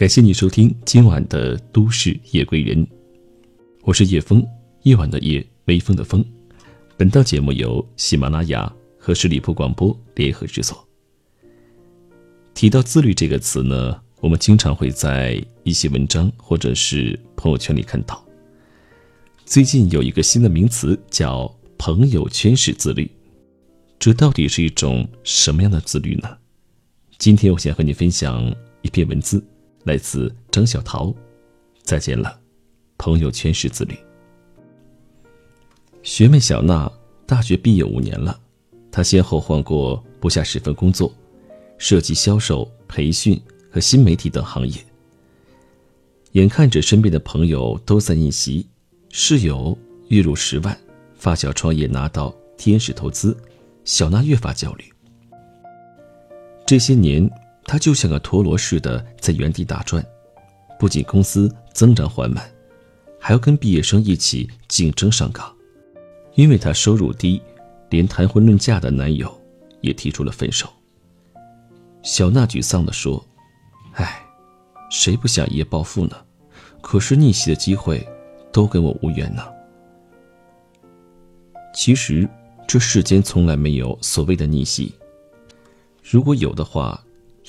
感谢你收听今晚的《都市夜归人》，我是叶枫，夜晚的夜，微风的风。本档节目由喜马拉雅和十里铺广播联合制作。提到自律这个词呢，我们经常会在一些文章或者是朋友圈里看到。最近有一个新的名词叫“朋友圈式自律”，这到底是一种什么样的自律呢？今天我想和你分享一篇文字，来自张小桃。再见了，朋友圈式自律。学妹小娜大学毕业五年了，她先后换过不下十份工作，涉及销售、培训和新媒体等行业。眼看着身边的朋友都在逆袭，室友月入十万，发小创业拿到天使投资，小娜越发焦虑。这些年，他就像个陀螺似的在原地打转，不仅公司增长缓慢，还要跟毕业生一起竞争上岗。因为他收入低，连谈婚论嫁的男友也提出了分手。小娜沮丧地说：“唉，谁不想一夜暴富呢？可是逆袭的机会都跟我无缘呢。”其实，这世间从来没有所谓的逆袭。如果有的话，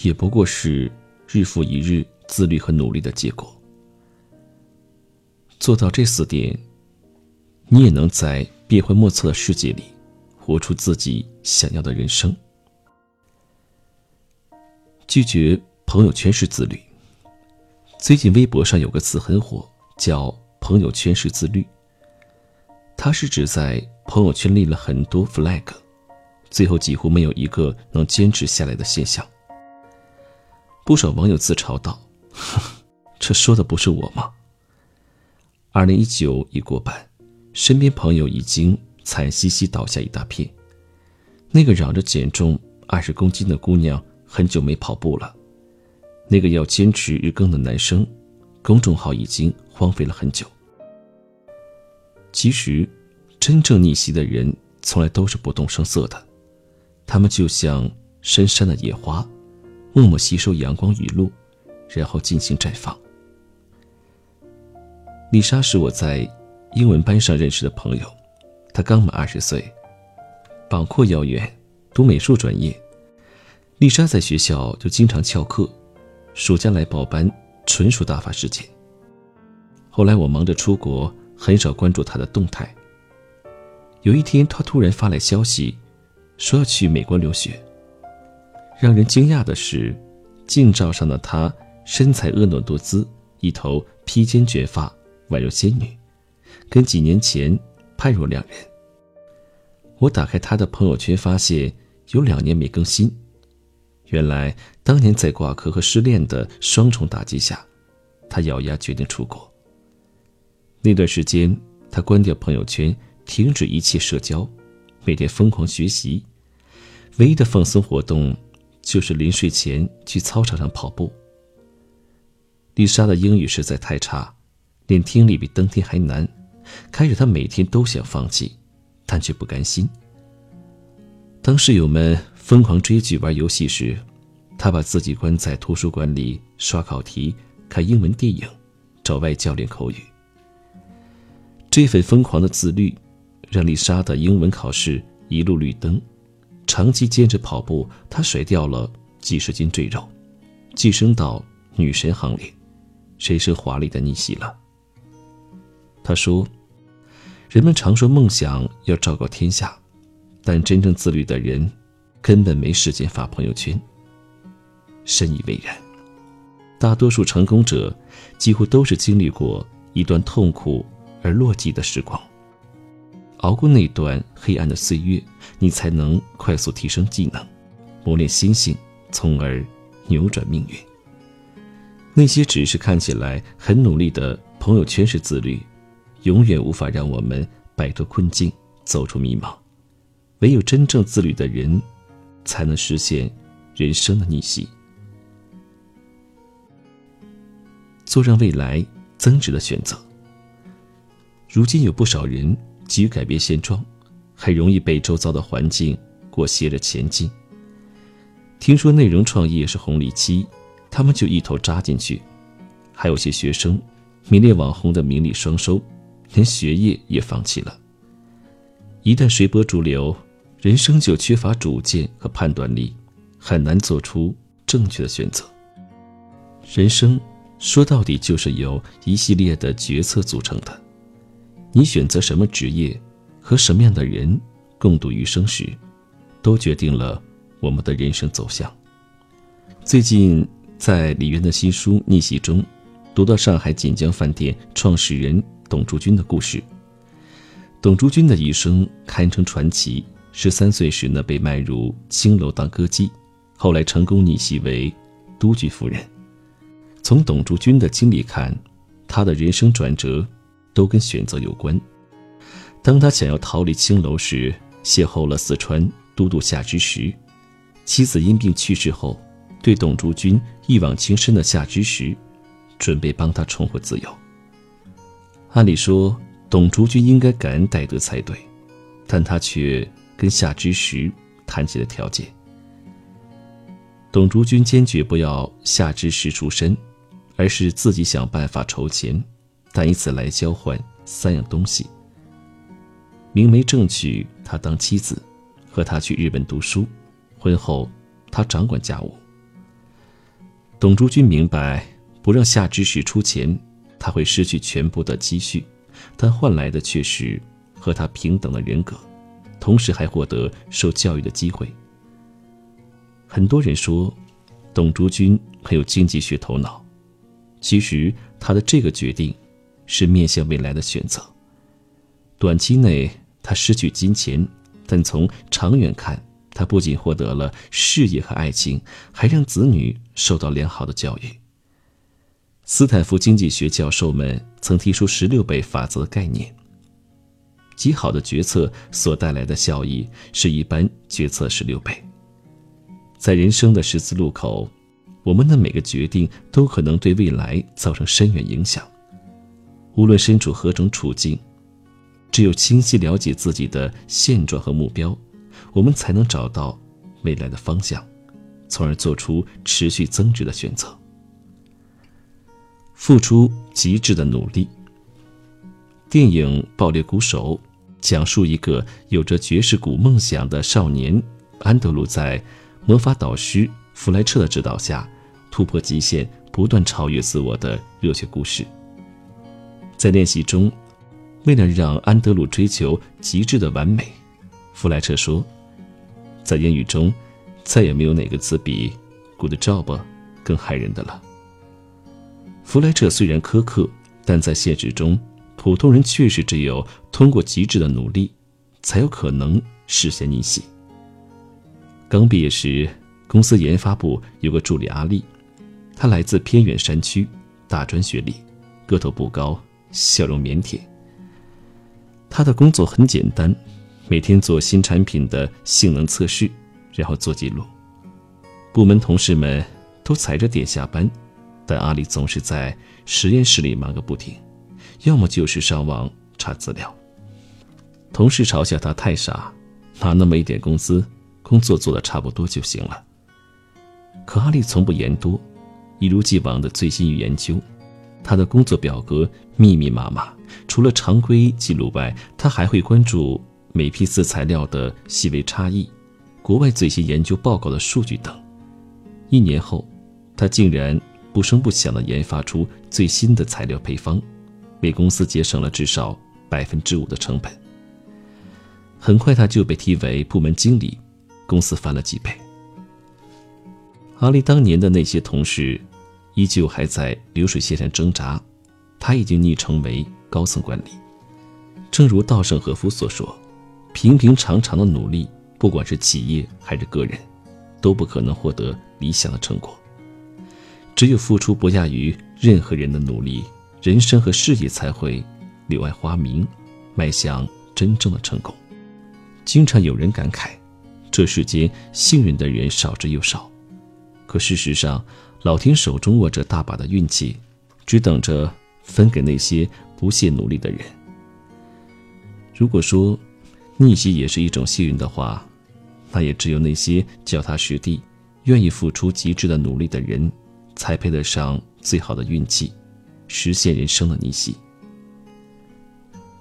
也不过是日复一日自律和努力的结果。做到这四点，你也能在变幻莫测的世界里，活出自己想要的人生。拒绝朋友圈式自律。最近微博上有个词很火，叫“朋友圈式自律”。它是指在朋友圈立了很多 flag。最后几乎没有一个能坚持下来的现象。不少网友自嘲道：“这说的不是我吗？”二零一九已过半，身边朋友已经惨兮兮倒下一大片。那个嚷着减重二十公斤的姑娘很久没跑步了，那个要坚持日更的男生，公众号已经荒废了很久。其实，真正逆袭的人从来都是不动声色的。他们就像深山的野花，默默吸收阳光雨露，然后进行绽放。丽莎是我在英文班上认识的朋友，她刚满二十岁，榜阔腰圆，读美术专业。丽莎在学校就经常翘课，暑假来报班纯属打发时间。后来我忙着出国，很少关注她的动态。有一天，她突然发来消息。说要去美国留学。让人惊讶的是，近照上的她身材婀娜多姿，一头披肩卷发，宛如仙女，跟几年前判若两人。我打开她的朋友圈，发现有两年没更新。原来当年在挂科和失恋的双重打击下，她咬牙决定出国。那段时间，她关掉朋友圈，停止一切社交，每天疯狂学习。唯一的放松活动，就是临睡前去操场上跑步。丽莎的英语实在太差，连听力比登天还难，开始她每天都想放弃，但却不甘心。当室友们疯狂追剧玩游戏时，她把自己关在图书馆里刷考题、看英文电影、找外教练口语。这份疯狂的自律，让丽莎的英文考试一路绿灯。长期坚持跑步，他甩掉了几十斤赘肉，晋升到女神行列，谁是华丽的逆袭了。他说：“人们常说梦想要昭告天下，但真正自律的人，根本没时间发朋友圈。”深以为然。大多数成功者，几乎都是经历过一段痛苦而落寂的时光。熬过那段黑暗的岁月，你才能快速提升技能，磨练心性，从而扭转命运。那些只是看起来很努力的朋友圈式自律，永远无法让我们摆脱困境，走出迷茫。唯有真正自律的人，才能实现人生的逆袭，做让未来增值的选择。如今有不少人。急于改变现状，很容易被周遭的环境裹挟着前进。听说内容创业是红利期，他们就一头扎进去，还有些学生，迷恋网红的名利双收，连学业也放弃了。一旦随波逐流，人生就缺乏主见和判断力，很难做出正确的选择。人生说到底就是由一系列的决策组成的。你选择什么职业，和什么样的人共度余生时，都决定了我们的人生走向。最近在李渊的新书《逆袭》中，读到上海锦江饭店创始人董竹君的故事。董竹君的一生堪称传奇。十三岁时呢，被卖入青楼当歌姬，后来成功逆袭为都举夫人。从董竹君的经历看，他的人生转折都跟选择有关。当他想要逃离青楼时，邂逅了四川都督夏之时。妻子因病去世后，对董竹君一往情深的夏之时，准备帮他重获自由。按理说，董竹君应该感恩戴德才对，但他却跟夏之时谈起了条件。董竹君坚决不要夏之时出身，而是自己想办法筹钱，但以此来交换三样东西：明媒正娶他当妻子，和他去日本读书，婚后他掌管家务。董竹君明白，不让夏之时出钱，他会失去全部的积蓄，但换来的却是和他平等的人格，同时还获得受教育的机会。很多人说，董竹君很有经济学头脑。其实他的这个决定，是面向未来的选择。短期内他失去金钱，但从长远看，他不仅获得了事业和爱情，还让子女受到良好的教育。斯坦福经济学教授们曾提出“十六倍法则”的概念。极好的决策所带来的效益是一般决策十六倍。在人生的十字路口，我们的每个决定都可能对未来造成深远影响。无论身处何种处境，只有清晰了解自己的现状和目标，我们才能找到未来的方向，从而做出持续增值的选择。付出极致的努力。电影《爆裂鼓手》讲述一个有着爵士鼓梦想的少年安德鲁在。魔法导师弗莱彻的指导下，突破极限，不断超越自我的热血故事。在练习中，为了让安德鲁追求极致的完美，弗莱彻说：“在英语中，再也没有哪个词比 ‘good job’ 更害人的了。”弗莱彻虽然苛刻，但在现实中，普通人确实只有通过极致的努力，才有可能实现逆袭。刚毕业时，公司研发部有个助理阿丽，她来自偏远山区，大专学历，个头不高，笑容腼腆。他的工作很简单，每天做新产品的性能测试，然后做记录。部门同事们都踩着点下班，但阿丽总是在实验室里忙个不停，要么就是上网查资料。同事嘲笑他太傻，拿那么一点工资。工作做的差不多就行了。可阿丽从不言多，一如既往的醉心于研究。他的工作表格密密麻麻，除了常规记录外，他还会关注每批次材料的细微差异、国外最新研究报告的数据等。一年后，他竟然不声不响地研发出最新的材料配方，为公司节省了至少百分之五的成本。很快，他就被提为部门经理。公司翻了几倍。阿丽当年的那些同事，依旧还在流水线上挣扎，他已经逆成为高层管理。正如稻盛和夫所说：“平平常常的努力，不管是企业还是个人，都不可能获得理想的成果。只有付出不亚于任何人的努力，人生和事业才会柳暗花明，迈向真正的成功。”经常有人感慨。这世间幸运的人少之又少，可事实上，老天手中握着大把的运气，只等着分给那些不懈努力的人。如果说逆袭也是一种幸运的话，那也只有那些脚踏实地、愿意付出极致的努力的人，才配得上最好的运气实现人生的逆袭，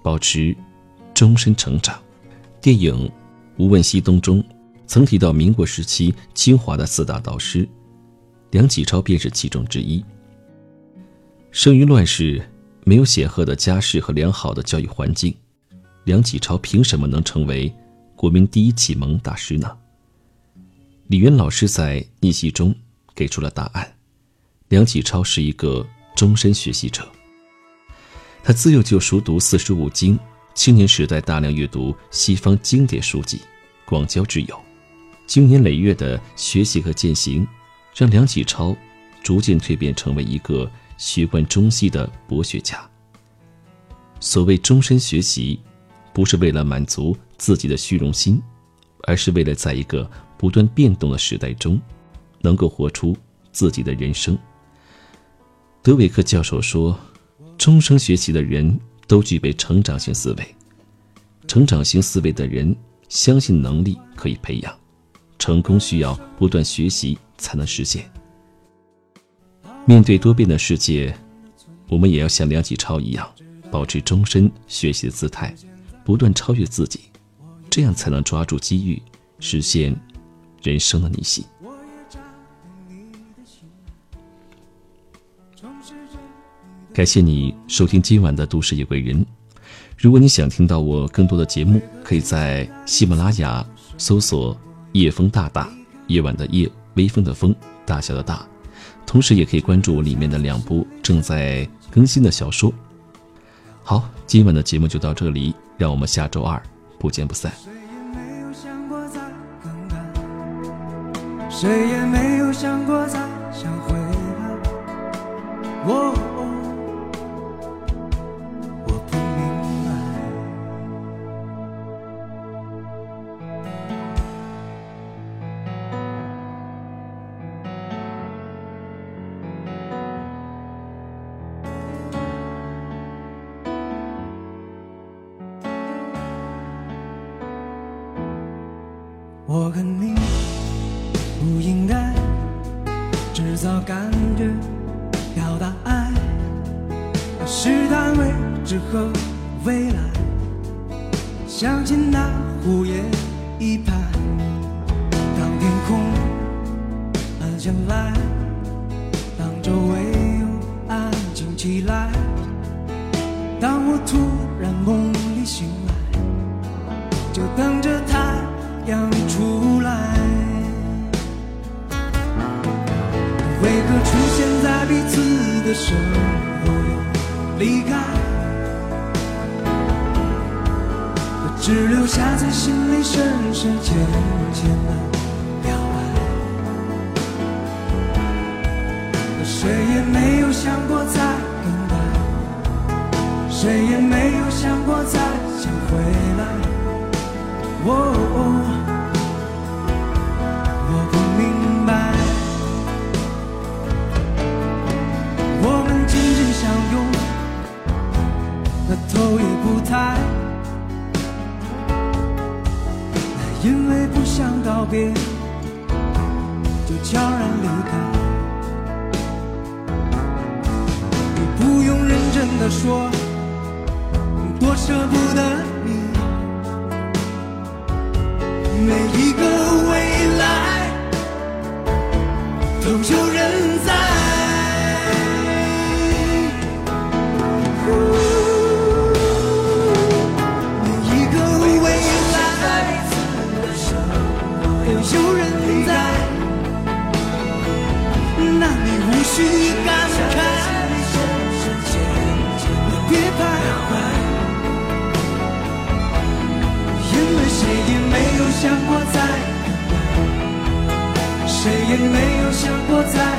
保持终身成长。电影《无问西东》中曾提到，民国时期清华的四大导师，梁启超便是其中之一。生于乱世，没有显赫的家世和良好的教育环境，梁启超凭什么能成为国民第一启蒙大师呢？李渊老师在逆袭中给出了答案：梁启超是一个终身学习者。他自幼就熟读四书五经，青年时代大量阅读西方经典书籍，广交挚友。经年累月的学习和践行，让梁启超逐渐蜕变成为一个学贯中西的博学家。所谓终身学习，不是为了满足自己的虚荣心，而是为了在一个。不断变动的时代中，能够活出自己的人生。德韦克教授说：“终生学习的人都具备成长性思维。成长型思维的人相信能力可以培养，成功需要不断学习才能实现。面对多变的世界，我们也要像梁启超一样，保持终身学习的姿态，不断超越自己，这样才能抓住机遇，实现。”人生的逆袭。感谢你收听今晚的都市夜归人。如果你想听到我更多的节目，可以在喜马拉雅搜索“夜风大大”，夜晚的夜，微风的风，大小的大。同时，也可以关注里面的两部正在更新的小说。好，今晚的节目就到这里，让我们下周二不见不散。谁也没有想过再想回来。我。不应该制造感觉表达爱试探未知和未来相信那胡言一派当天空暗下来当周围又安静起来当我突然梦里醒来就等着此的生活又离开？只留下在心里深深浅浅的表白。谁也没有想过再更改，谁也没有想过再想回多舍不得我在，